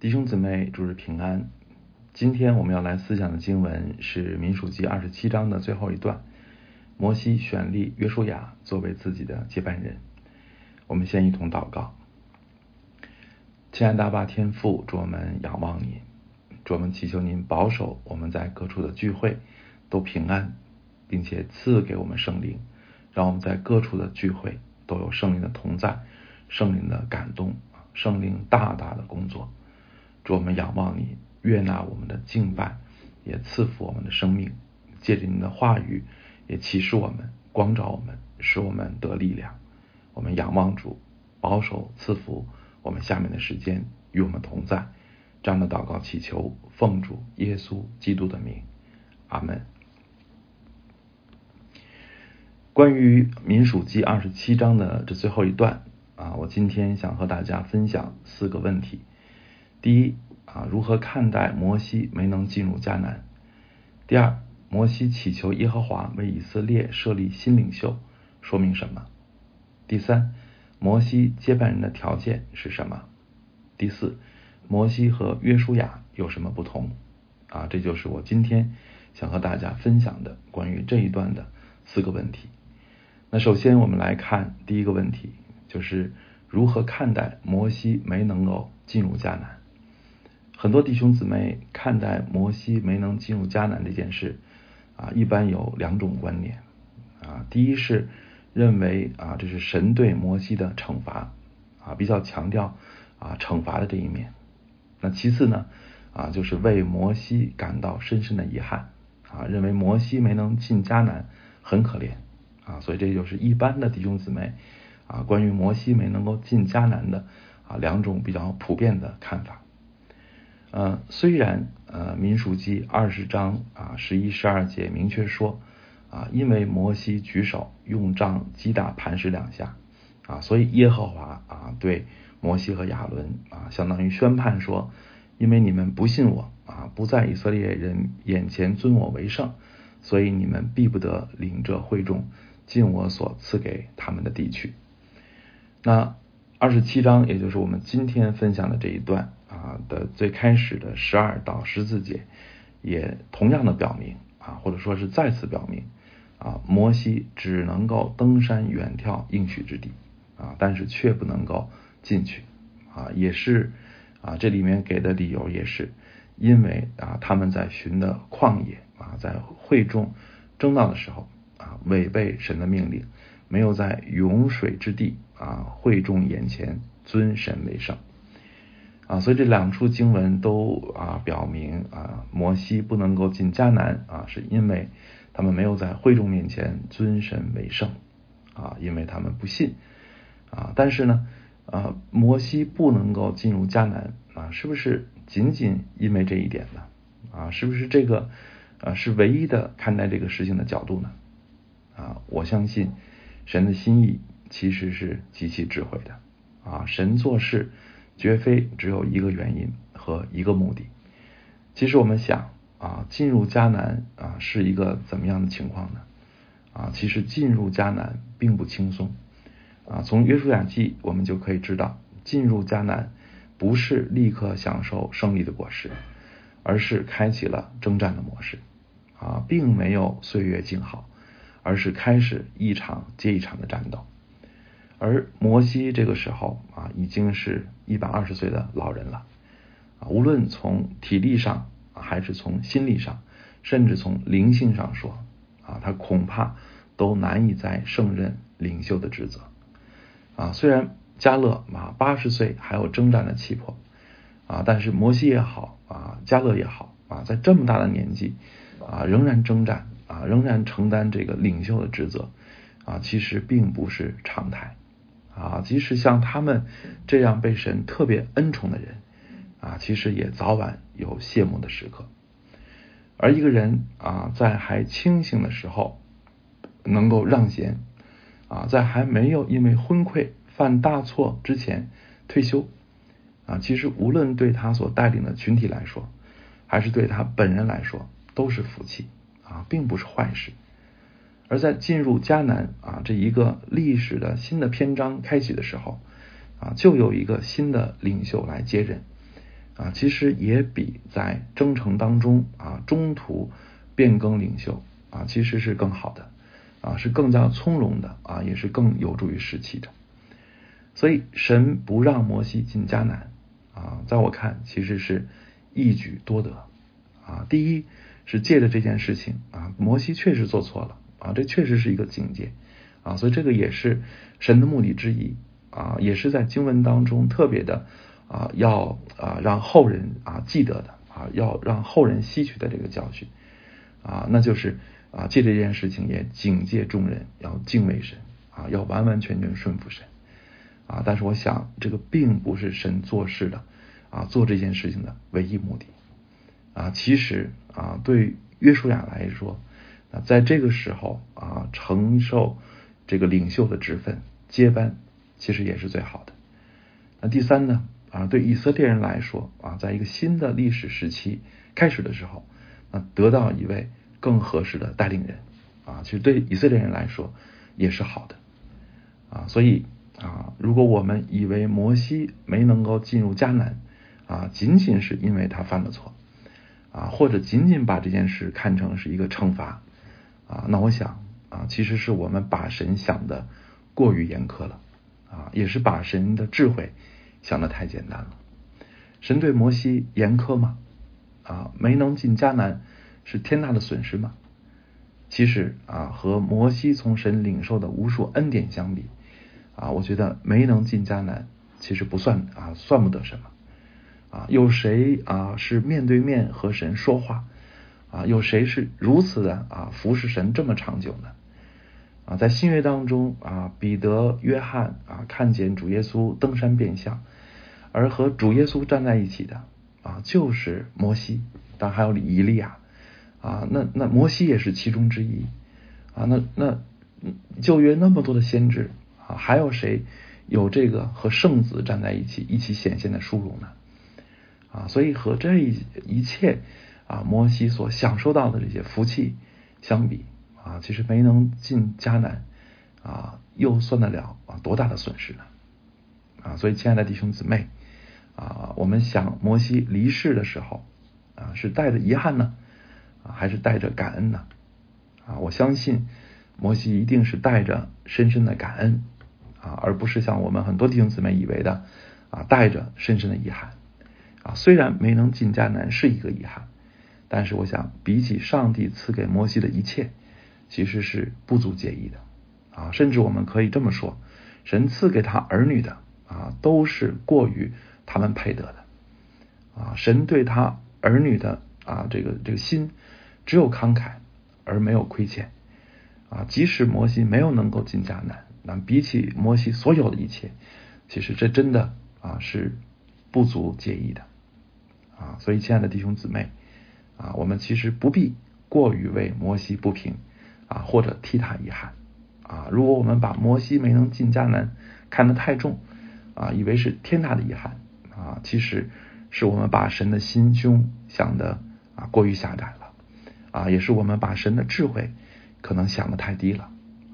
弟兄姊妹，主日平安。今天我们要来思想的经文是民数记二十七章的最后一段。摩西选立约书亚作为自己的接班人。我们先一同祷告。亲爱的阿爸天父，主我们仰望你，主我们祈求您保守我们在各处的聚会都平安，并且赐给我们圣灵，让我们在各处的聚会都有圣灵的同在，圣灵的感动，圣灵大大的工作。主我们仰望你，悦纳我们的敬拜，也赐福我们的生命。借着您的话语，也启示我们，光照我们，使我们得力量。我们仰望主，保守赐福我们下面的时间与我们同在。这样的祷告祈求，奉主耶稣基督的名，阿门。关于民数记二十七章的这最后一段啊，我今天想和大家分享四个问题。第一啊，如何看待摩西没能进入迦南？第二，摩西祈求耶和华为以色列设立新领袖，说明什么？第三，摩西接班人的条件是什么？第四，摩西和约书亚有什么不同？啊，这就是我今天想和大家分享的关于这一段的四个问题。那首先我们来看第一个问题，就是如何看待摩西没能够进入迦南？很多弟兄姊妹看待摩西没能进入迦南这件事，啊，一般有两种观点，啊，第一是认为啊，这是神对摩西的惩罚，啊，比较强调啊惩罚的这一面。那其次呢，啊，就是为摩西感到深深的遗憾，啊，认为摩西没能进迦南很可怜，啊，所以这就是一般的弟兄姊妹啊，关于摩西没能够进迦南的啊两种比较普遍的看法。呃，虽然呃，民数记二十章啊十一十二节明确说啊，因为摩西举手用杖击打磐石两下啊，所以耶和华啊对摩西和亚伦啊，相当于宣判说，因为你们不信我啊，不在以色列人眼前尊我为圣，所以你们必不得领着会众进我所赐给他们的地区。那二十七章，也就是我们今天分享的这一段。的最开始的十二到十四节，也同样的表明啊，或者说是再次表明啊，摩西只能够登山远眺应许之地啊，但是却不能够进去啊，也是啊，这里面给的理由也是因为啊，他们在寻的旷野啊，在会众争闹的时候啊，违背神的命令，没有在涌水之地啊会众眼前尊神为圣。啊，所以这两处经文都啊表明啊，摩西不能够进迦南啊，是因为他们没有在会众面前尊神为圣啊，因为他们不信啊。但是呢，啊，摩西不能够进入迦南啊，是不是仅仅因为这一点呢？啊，是不是这个啊是唯一的看待这个事情的角度呢？啊，我相信神的心意其实是极其智慧的啊，神做事。绝非只有一个原因和一个目的。其实我们想啊，进入迦南啊是一个怎么样的情况呢？啊，其实进入迦南并不轻松啊。从约书亚记我们就可以知道，进入迦南不是立刻享受胜利的果实，而是开启了征战的模式啊，并没有岁月静好，而是开始一场接一场的战斗。而摩西这个时候啊，已经是一百二十岁的老人了啊，无论从体力上还是从心理上，甚至从灵性上说啊，他恐怕都难以再胜任领袖的职责啊。虽然加勒啊八十岁还有征战的气魄啊，但是摩西也好啊，加勒也好啊，在这么大的年纪啊，仍然征战啊，仍然承担这个领袖的职责啊，其实并不是常态。啊，即使像他们这样被神特别恩宠的人，啊，其实也早晚有谢幕的时刻。而一个人啊，在还清醒的时候能够让贤，啊，在还没有因为昏聩犯大错之前退休，啊，其实无论对他所带领的群体来说，还是对他本人来说，都是福气啊，并不是坏事。而在进入迦南啊这一个历史的新的篇章开启的时候啊，就有一个新的领袖来接任啊，其实也比在征程当中啊中途变更领袖啊，其实是更好的啊，是更加从容的啊，也是更有助于士气的。所以神不让摩西进迦南啊，在我看其实是一举多得啊。第一是借着这件事情啊，摩西确实做错了啊，这确实是一个警戒啊，所以这个也是神的目的之一啊，也是在经文当中特别的。啊，要啊让后人啊记得的啊，要让后人吸取的这个教训啊，那就是啊借这件事情也警戒众人要敬畏神啊，要完完全全顺服神啊。但是我想这个并不是神做事的啊做这件事情的唯一目的啊。其实啊对约书亚来说啊在这个时候啊承受这个领袖的职分接班，其实也是最好的。那第三呢？啊，对以色列人来说啊，在一个新的历史时期开始的时候，啊，得到一位更合适的带领人啊，其实对以色列人来说也是好的啊。所以啊，如果我们以为摩西没能够进入迦南啊，仅仅是因为他犯了错啊，或者仅仅把这件事看成是一个惩罚啊，那我想啊，其实是我们把神想的过于严苛了啊，也是把神的智慧。想的太简单了，神对摩西严苛吗？啊，没能进迦南是天大的损失吗？其实啊，和摩西从神领受的无数恩典相比，啊，我觉得没能进迦南其实不算啊，算不得什么。啊，有谁啊是面对面和神说话？啊，有谁是如此的啊服侍神这么长久呢？啊，在新约当中啊，彼得、约翰啊，看见主耶稣登山变相，而和主耶稣站在一起的啊，就是摩西，当然还有以利亚啊，那那摩西也是其中之一啊，那那旧约那么多的先知啊，还有谁有这个和圣子站在一起一起显现的殊荣呢？啊，所以和这一一切啊，摩西所享受到的这些福气相比。啊，其实没能进迦南，啊，又算得了啊多大的损失呢？啊，所以亲爱的弟兄姊妹，啊，我们想摩西离世的时候，啊，是带着遗憾呢，啊，还是带着感恩呢？啊，我相信摩西一定是带着深深的感恩，啊，而不是像我们很多弟兄姊妹以为的，啊，带着深深的遗憾。啊，虽然没能进迦南是一个遗憾，但是我想比起上帝赐给摩西的一切。其实是不足介意的啊，甚至我们可以这么说，神赐给他儿女的啊，都是过于他们配得的啊。神对他儿女的啊，这个这个心只有慷慨而没有亏欠啊。即使摩西没有能够进迦南，那比起摩西所有的一切，其实这真的啊是不足介意的啊。所以，亲爱的弟兄姊妹啊，我们其实不必过于为摩西不平。啊，或者替他遗憾啊！如果我们把摩西没能进迦南看得太重啊，以为是天大的遗憾啊，其实是我们把神的心胸想的啊过于狭窄了啊，也是我们把神的智慧可能想的太低了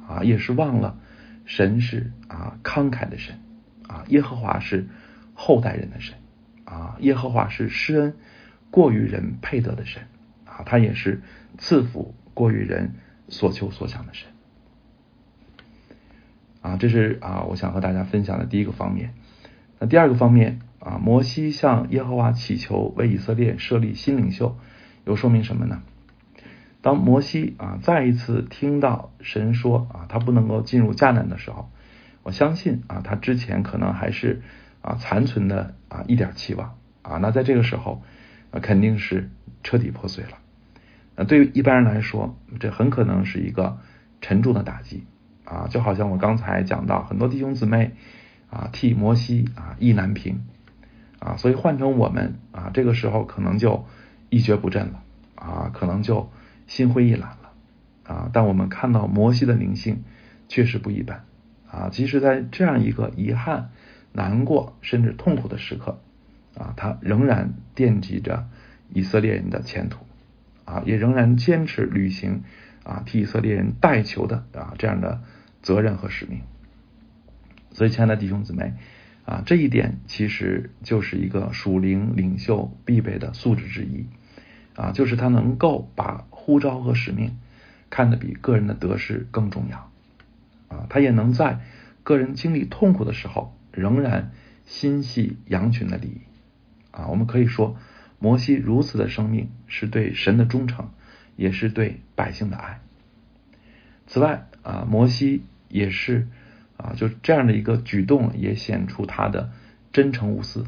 啊，也是忘了神是啊慷慨的神啊，耶和华是后代人的神啊，耶和华是施恩过于人配得的神啊，他也是赐福过于人。所求所想的神啊，这是啊，我想和大家分享的第一个方面。那第二个方面啊，摩西向耶和华祈求为以色列设立新领袖，又说明什么呢？当摩西啊再一次听到神说啊他不能够进入迦南的时候，我相信啊他之前可能还是啊残存的啊一点期望啊，那在这个时候肯定是彻底破碎了。那对于一般人来说，这很可能是一个沉重的打击啊！就好像我刚才讲到，很多弟兄姊妹啊替摩西啊意难平啊，所以换成我们啊，这个时候可能就一蹶不振了啊，可能就心灰意懒了啊。但我们看到摩西的灵性确实不一般啊，即使在这样一个遗憾、难过甚至痛苦的时刻啊，他仍然惦记着以色列人的前途。啊，也仍然坚持履行啊替以色列人代求的啊这样的责任和使命。所以，亲爱的弟兄姊妹啊，这一点其实就是一个属灵领袖必备的素质之一啊，就是他能够把呼召和使命看得比个人的得失更重要啊，他也能在个人经历痛苦的时候，仍然心系羊群的利益啊。我们可以说，摩西如此的生命是对神的忠诚，也是对百姓的爱。此外啊，摩西也是。啊，就这样的一个举动，也显出他的真诚无私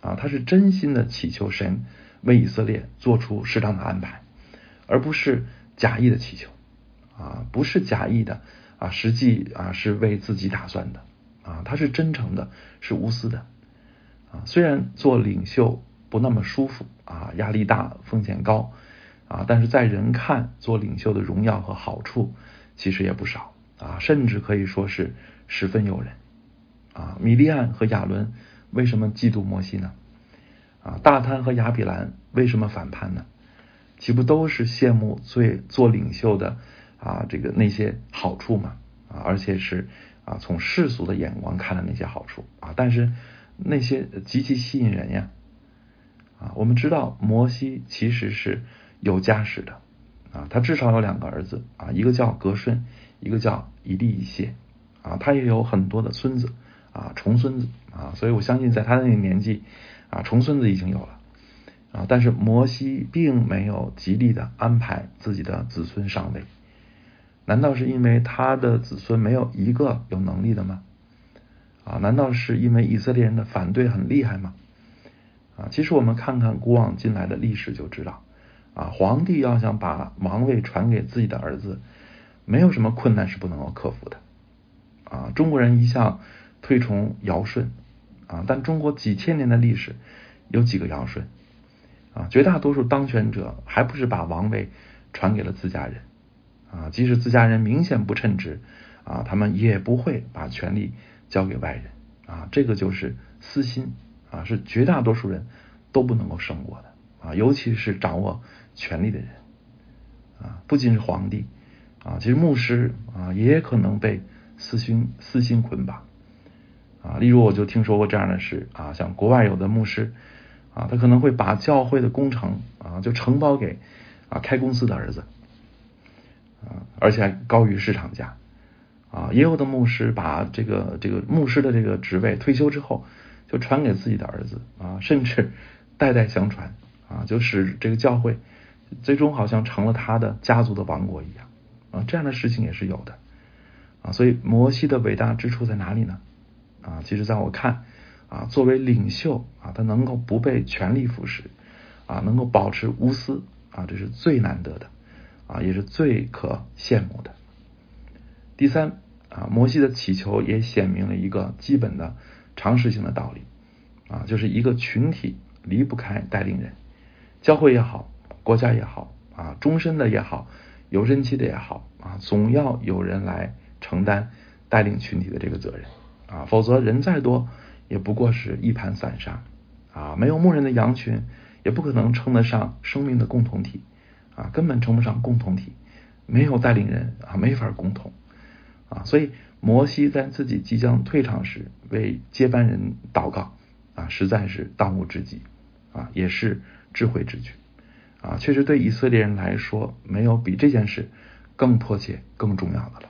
啊，他是真心的祈求神为以色列做出适当的安排，而不是假意的祈求啊，不是假意的啊，实际啊是为自己打算的啊，他是真诚的，是无私的啊。虽然做领袖不那么舒服啊，压力大，风险高啊，但是在人看做领袖的荣耀和好处其实也不少啊，甚至可以说是。十分诱人啊！米利安和亚伦为什么嫉妒摩西呢？啊，大贪和亚比兰为什么反叛呢？岂不都是羡慕最做领袖的啊这个那些好处吗？啊，而且是啊从世俗的眼光看的那些好处啊，但是那些极其吸引人呀！啊，我们知道摩西其实是有家室的啊，他至少有两个儿子啊，一个叫格顺，一个叫以利以谢。啊，他也有很多的孙子啊，重孙子啊，所以我相信在他那个年纪啊，重孙子已经有了啊。但是摩西并没有极力的安排自己的子孙上位，难道是因为他的子孙没有一个有能力的吗？啊，难道是因为以色列人的反对很厉害吗？啊，其实我们看看古往今来的历史就知道，啊，皇帝要想把王位传给自己的儿子，没有什么困难是不能够克服的。啊，中国人一向推崇尧舜啊，但中国几千年的历史有几个尧舜啊？绝大多数当权者还不是把王位传给了自家人啊？即使自家人明显不称职啊，他们也不会把权力交给外人啊。这个就是私心啊，是绝大多数人都不能够胜过的啊，尤其是掌握权力的人啊，不仅是皇帝啊，其实牧师啊也可能被。私心私心捆绑啊，例如我就听说过这样的事啊，像国外有的牧师啊，他可能会把教会的工程啊就承包给啊开公司的儿子啊，而且还高于市场价啊，也有的牧师把这个这个牧师的这个职位退休之后就传给自己的儿子啊，甚至代代相传啊，就使这个教会最终好像成了他的家族的王国一样啊，这样的事情也是有的。啊，所以摩西的伟大之处在哪里呢？啊，其实在我看，啊，作为领袖啊，他能够不被权力腐蚀，啊，能够保持无私，啊，这是最难得的，啊，也是最可羡慕的。第三，啊，摩西的祈求也显明了一个基本的常识性的道理，啊，就是一个群体离不开带领人，教会也好，国家也好，啊，终身的也好，有任期的也好，啊，总要有人来。承担带领群体的这个责任。啊，否则人再多也不过是一盘散沙。啊，没有牧人的羊群也不可能称得上生命的共同体。啊，根本称不上共同体，没有带领人啊，没法共同啊，所以摩西在自己即将退场时为接班人祷告啊，实在是当务之急啊，也是智慧之举啊，确实对以色列人来说，没有比这件事更迫切、更重要的了。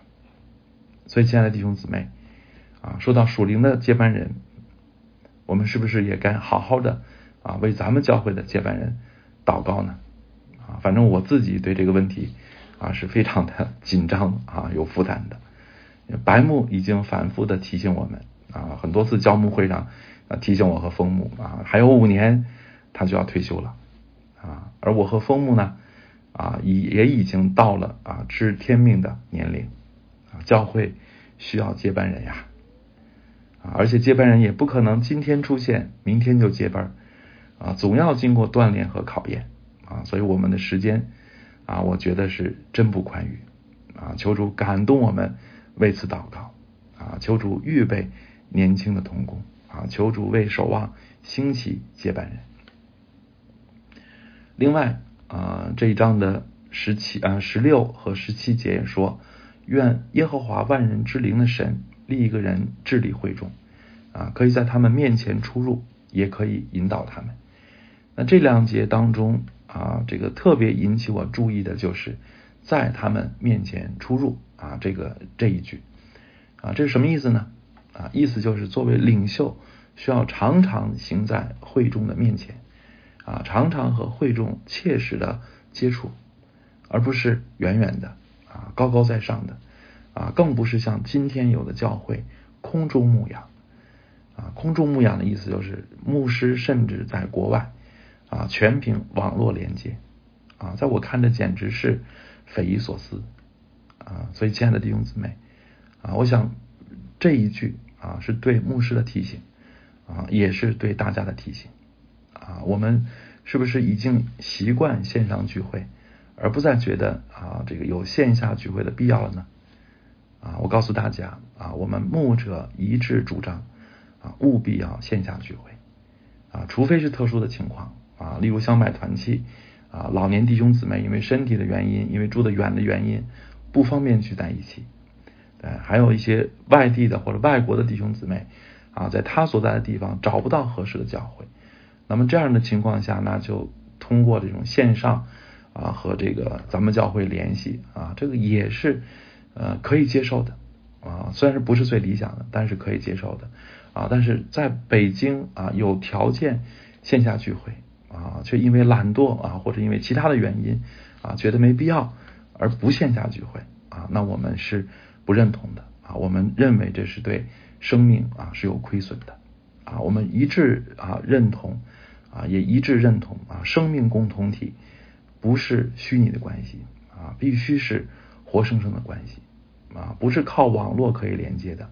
所以，亲爱的弟兄姊妹，啊，说到属灵的接班人，我们是不是也该好好的啊为咱们教会的接班人祷告呢？啊，反正我自己对这个问题啊是非常的紧张啊，有负担的。白木已经反复的提醒我们啊，很多次教牧会上啊提醒我和枫木啊，还有五年他就要退休了啊，而我和枫木呢啊已也已经到了啊知天命的年龄啊。教会需要接班人呀，啊，而且接班人也不可能今天出现，明天就接班，啊，总要经过锻炼和考验，啊，所以我们的时间，啊，我觉得是真不宽裕，啊，求主感动我们为此祷告，啊，求主预备年轻的童工，啊，求主为守望兴起接班人。另外，啊，这一章的十七啊十六和十七节也说。愿耶和华万人之灵的神立一个人治理会众，啊，可以在他们面前出入，也可以引导他们。那这两节当中啊，这个特别引起我注意的就是在他们面前出入啊，这个这一句啊，这是什么意思呢？啊，意思就是作为领袖，需要常常行在会众的面前啊，常常和会众切实的接触，而不是远远的啊，高高在上的啊，更不是像今天有的教会空中牧养啊，空中牧养的意思就是牧师甚至在国外啊，全凭网络连接啊，在我看着简直是匪夷所思啊，所以亲爱的弟兄姊妹啊，我想这一句。啊，是对牧师的提醒啊，也是对大家的提醒啊。我们是不是已经习惯线上聚会，而不再觉得啊这个有线下聚会的必要了呢？啊，我告诉大家啊，我们牧者一致主张啊，务必要线下聚会啊，除非是特殊的情况啊，例如想买团契啊，老年弟兄姊妹因为身体的原因，因为住得远的原因，不方便聚在一起。呃，还有一些外地的或者外国的弟兄姊妹啊，在他所在的地方找不到合适的教会，那么这样的情况下，那就通过这种线上啊和这个咱们教会联系啊，这个也是呃可以接受的啊，虽然是不是最理想的，但是可以接受的啊。但是在北京啊有条件线下聚会啊，却因为懒惰啊或者因为其他的原因啊觉得没必要而不线下聚会啊，那我们是。不认同的啊，我们认为这是对生命啊是有亏损的啊，我们一致啊认同啊，也一致认同啊，生命共同体不是虚拟的关系啊，必须是活生生的关系啊，不是靠网络可以连接的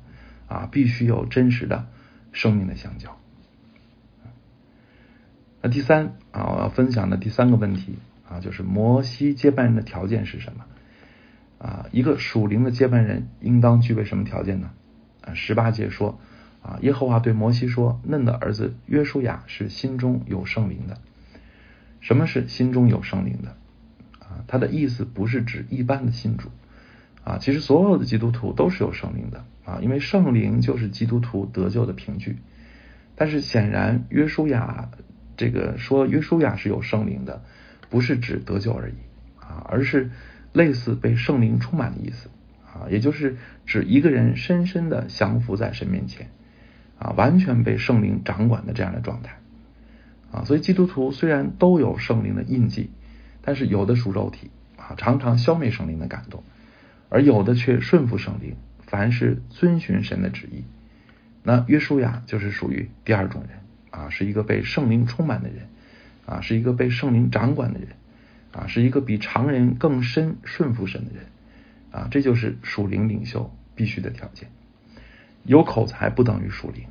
啊，必须有真实的生命的相交。那第三啊，我要分享的第三个问题啊，就是摩西接班人的条件是什么？啊，一个属灵的接班人应当具备什么条件呢？啊，十八节说，啊，耶和华对摩西说：“嫩的儿子约书亚是心中有圣灵的。”什么是心中有圣灵的？啊，他的意思不是指一般的信主，啊，其实所有的基督徒都是有圣灵的，啊，因为圣灵就是基督徒得救的凭据。但是显然约书亚这个说约书亚是有圣灵的，不是指得救而已，啊，而是。类似被圣灵充满的意思啊，也就是指一个人深深的降服在神面前啊，完全被圣灵掌管的这样的状态啊。所以基督徒虽然都有圣灵的印记，但是有的属肉体啊，常常消灭圣灵的感动，而有的却顺服圣灵，凡是遵循神的旨意。那约书亚就是属于第二种人啊，是一个被圣灵充满的人啊，是一个被圣灵掌管的人。啊，是一个比常人更深顺服神的人啊，这就是属灵领袖必须的条件。有口才不等于属灵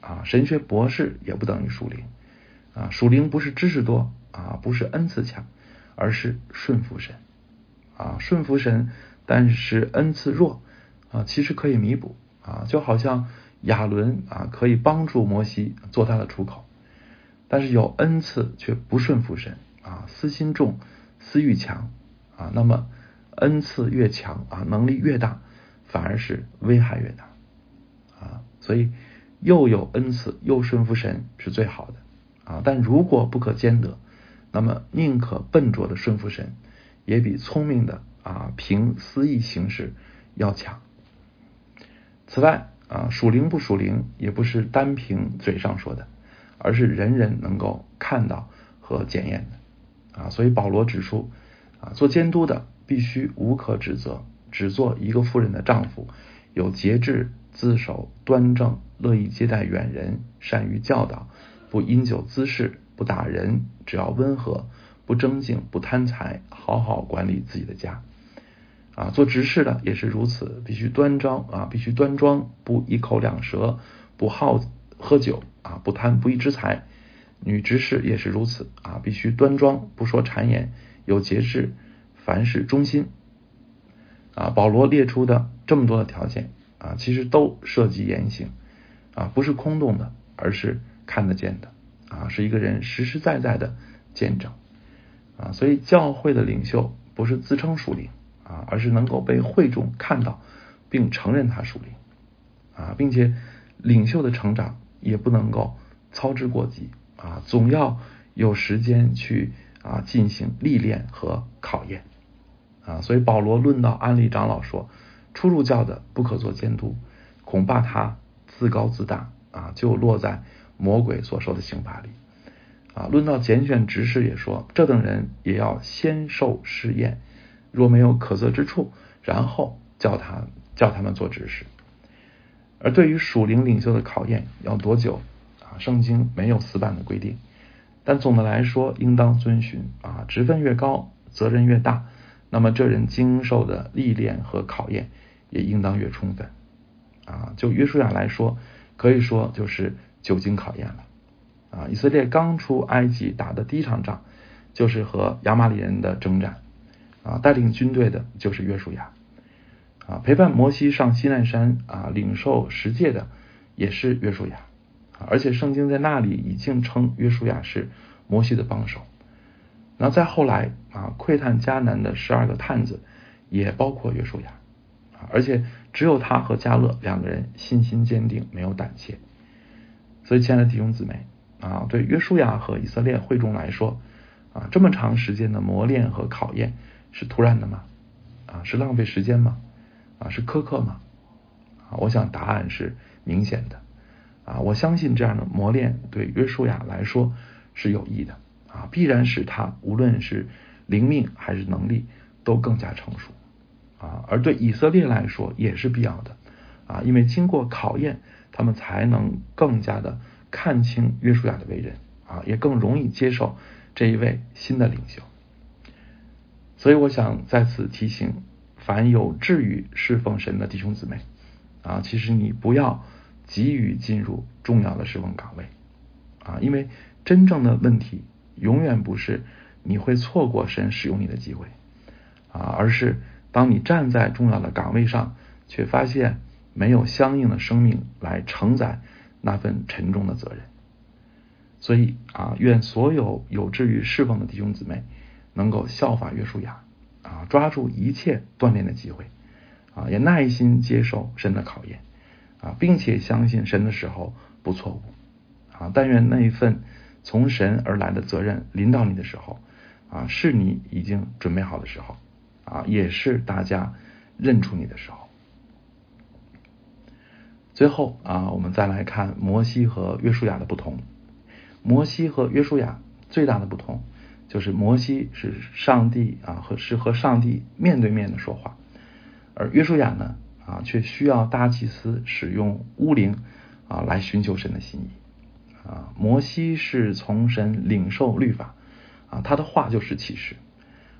啊，神学博士也不等于属灵啊。属灵不是知识多啊，不是恩赐强，而是顺服神啊。顺服神，但是恩赐弱啊，其实可以弥补啊。就好像亚伦啊，可以帮助摩西做他的出口，但是有恩赐却不顺服神啊，私心重。私欲强啊，那么恩赐越强啊，能力越大，反而是危害越大啊。所以又有恩赐又顺服神是最好的啊。但如果不可兼得，那么宁可笨拙的顺服神，也比聪明的啊凭私意行事要强。此外啊，属灵不属灵也不是单凭嘴上说的，而是人人能够看到和检验的。啊，所以保罗指出，啊，做监督的必须无可指责，只做一个妇人的丈夫，有节制，自守端正，乐意接待远人，善于教导，不因酒滋事，不打人，只要温和，不争竞，不贪财，好好管理自己的家。啊，做执事的也是如此，必须端庄啊，必须端庄，不一口两舌，不好喝酒啊，不贪不义之财。女执事也是如此啊，必须端庄，不说谗言，有节制，凡事忠心。啊，保罗列出的这么多的条件啊，其实都涉及言行啊，不是空洞的，而是看得见的啊，是一个人实实在在的见证啊。所以教会的领袖不是自称属灵啊，而是能够被会众看到并承认他属灵啊，并且领袖的成长也不能够操之过急啊，总要有时间去啊进行历练和考验啊。所以保罗论到安利长老说，初入教的不可做监督，恐怕他自高自大啊，就落在魔鬼所受的刑罚里啊。论到拣选执事也说，这等人也要先受试验，若没有可责之处，然后叫他叫他们做执事。而对于属灵领袖的考验要多久啊？圣经没有死板的规定，但总的来说，应当遵循啊，职分越高，责任越大，那么这人经受的历练和考验也应当越充分啊。就约书亚来说，可以说就是久经考验了啊。以色列刚出埃及打的第一场仗，就是和亚玛里人的征战啊，带领军队的就是约书亚。啊，陪伴摩西上西奈山啊，领受十诫的也是约书亚，而且圣经在那里已经称约书亚是摩西的帮手。那再后来啊，窥探迦南的十二个探子也包括约书亚啊，而且只有他和加勒两个人信心坚定，没有胆怯。所以，亲爱的弟兄姊妹啊，对约书亚和以色列会众来说啊，这么长时间的磨练和考验是突然的吗？啊，是浪费时间吗？啊，是苛刻吗？啊，我想答案是明显的。啊，我相信这样的磨练对约书亚来说是有益的。啊，必然使他无论是灵命还是能力都更加成熟。啊，而对以色列来说也是必要的。啊，因为经过考验，他们才能更加的看清约书亚的为人。啊，也更容易接受这一位新的领袖。所以，我想再次提醒。凡有志于侍奉神的弟兄姊妹，啊，其实你不要急于进入重要的侍奉岗位，啊，因为真正的问题永远不是你会错过神使用你的机会，啊，而是当你站在重要的岗位上，却发现没有相应的生命来承载那份沉重的责任。所以啊，愿所有有志于侍奉的弟兄姊妹能够效法约书亚。啊，抓住一切锻炼的机会，啊，也耐心接受神的考验，啊，并且相信神的时候不错误，啊，但愿那一份从神而来的责任临到你的时候，啊，是你已经准备好的时候，啊，也是大家认出你的时候。最后啊，我们再来看摩西和约书亚的不同。摩西和约书亚最大的不同。就是摩西是上帝啊和是和上帝面对面的说话，而约书亚呢啊却需要大祭司使用巫灵啊来寻求神的心意啊。摩西是从神领受律法啊，他的话就是启示，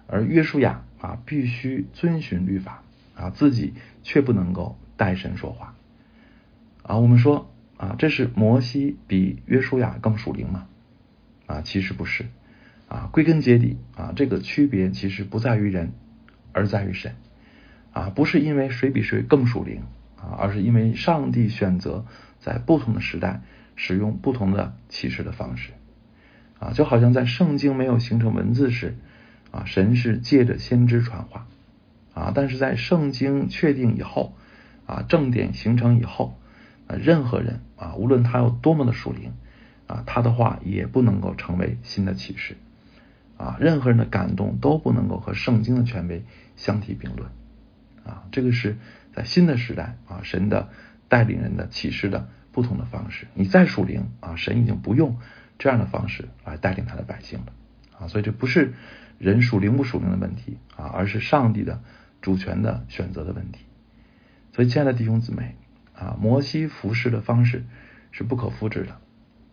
而约书亚啊必须遵循律法啊，自己却不能够代神说话啊。我们说啊，这是摩西比约书亚更属灵吗？啊，其实不是。啊，归根结底啊，这个区别其实不在于人，而在于神啊，不是因为谁比谁更属灵啊，而是因为上帝选择在不同的时代使用不同的启示的方式啊，就好像在圣经没有形成文字时啊，神是借着先知传话啊，但是在圣经确定以后啊，正典形成以后啊，任何人啊，无论他有多么的属灵啊，他的话也不能够成为新的启示。啊，任何人的感动都不能够和圣经的权威相提并论，啊，这个是在新的时代啊，神的带领人的启示的不同的方式。你再属灵啊，神已经不用这样的方式来带领他的百姓了，啊，所以这不是人属灵不属灵的问题啊，而是上帝的主权的选择的问题。所以，亲爱的弟兄姊妹啊，摩西服侍的方式是不可复制的。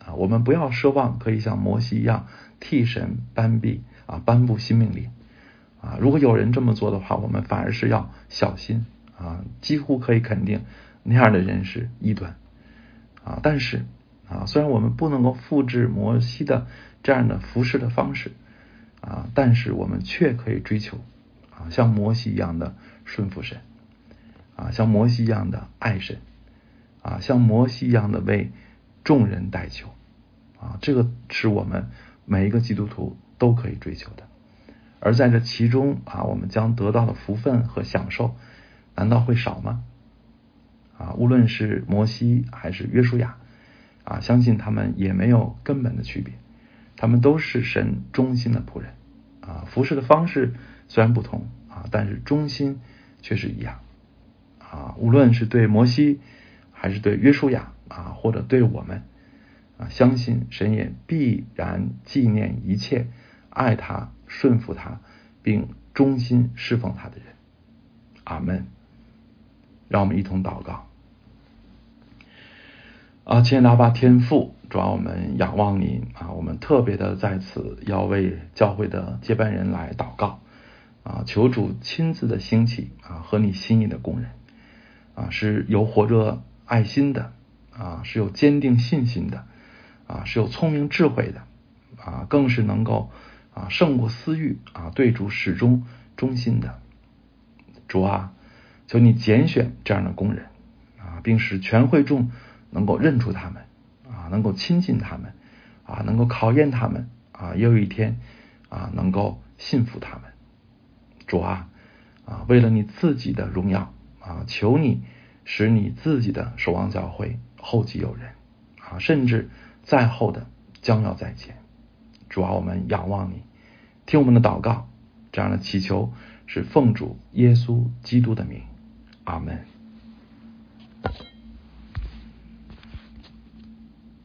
啊，我们不要奢望可以像摩西一样替神颁布啊颁布新命令啊。如果有人这么做的话，我们反而是要小心啊。几乎可以肯定，那样的人是异端啊。但是啊，虽然我们不能够复制摩西的这样的服侍的方式啊，但是我们却可以追求啊像摩西一样的顺服神啊，像摩西一样的爱神啊，像摩西一样的为众人代求。啊，这个是我们每一个基督徒都可以追求的，而在这其中啊，我们将得到的福分和享受，难道会少吗？啊，无论是摩西还是约书亚啊，相信他们也没有根本的区别，他们都是神忠心的仆人啊，服侍的方式虽然不同啊，但是忠心却是一样啊，无论是对摩西还是对约书亚啊，或者对我们啊，相信神也必然纪念一切爱他、顺服他，并忠心侍奉他的人。阿门。让我们一同祷告。啊，亲爱的阿爸天父，主要我们仰望您啊，我们特别的在此要为教会的接班人来祷告啊，求主亲自的兴起啊，和你心意的工人啊，是有活着爱心的啊，是有坚定信心的啊，是有聪明智慧的啊，更是能够啊胜过私欲啊，对主始终忠心的主啊。求你拣选这样的工人啊，并使全会众能够认出他们啊，能够亲近他们啊，能够考验他们啊，也有一天啊，能够信服他们。主啊啊，为了你自己的荣耀啊，求你使你自己的守望教会后继有人啊，甚至再后的将要在前。主啊，我们仰望你，听我们的祷告，这样的祈求是奉主耶稣基督的名。阿门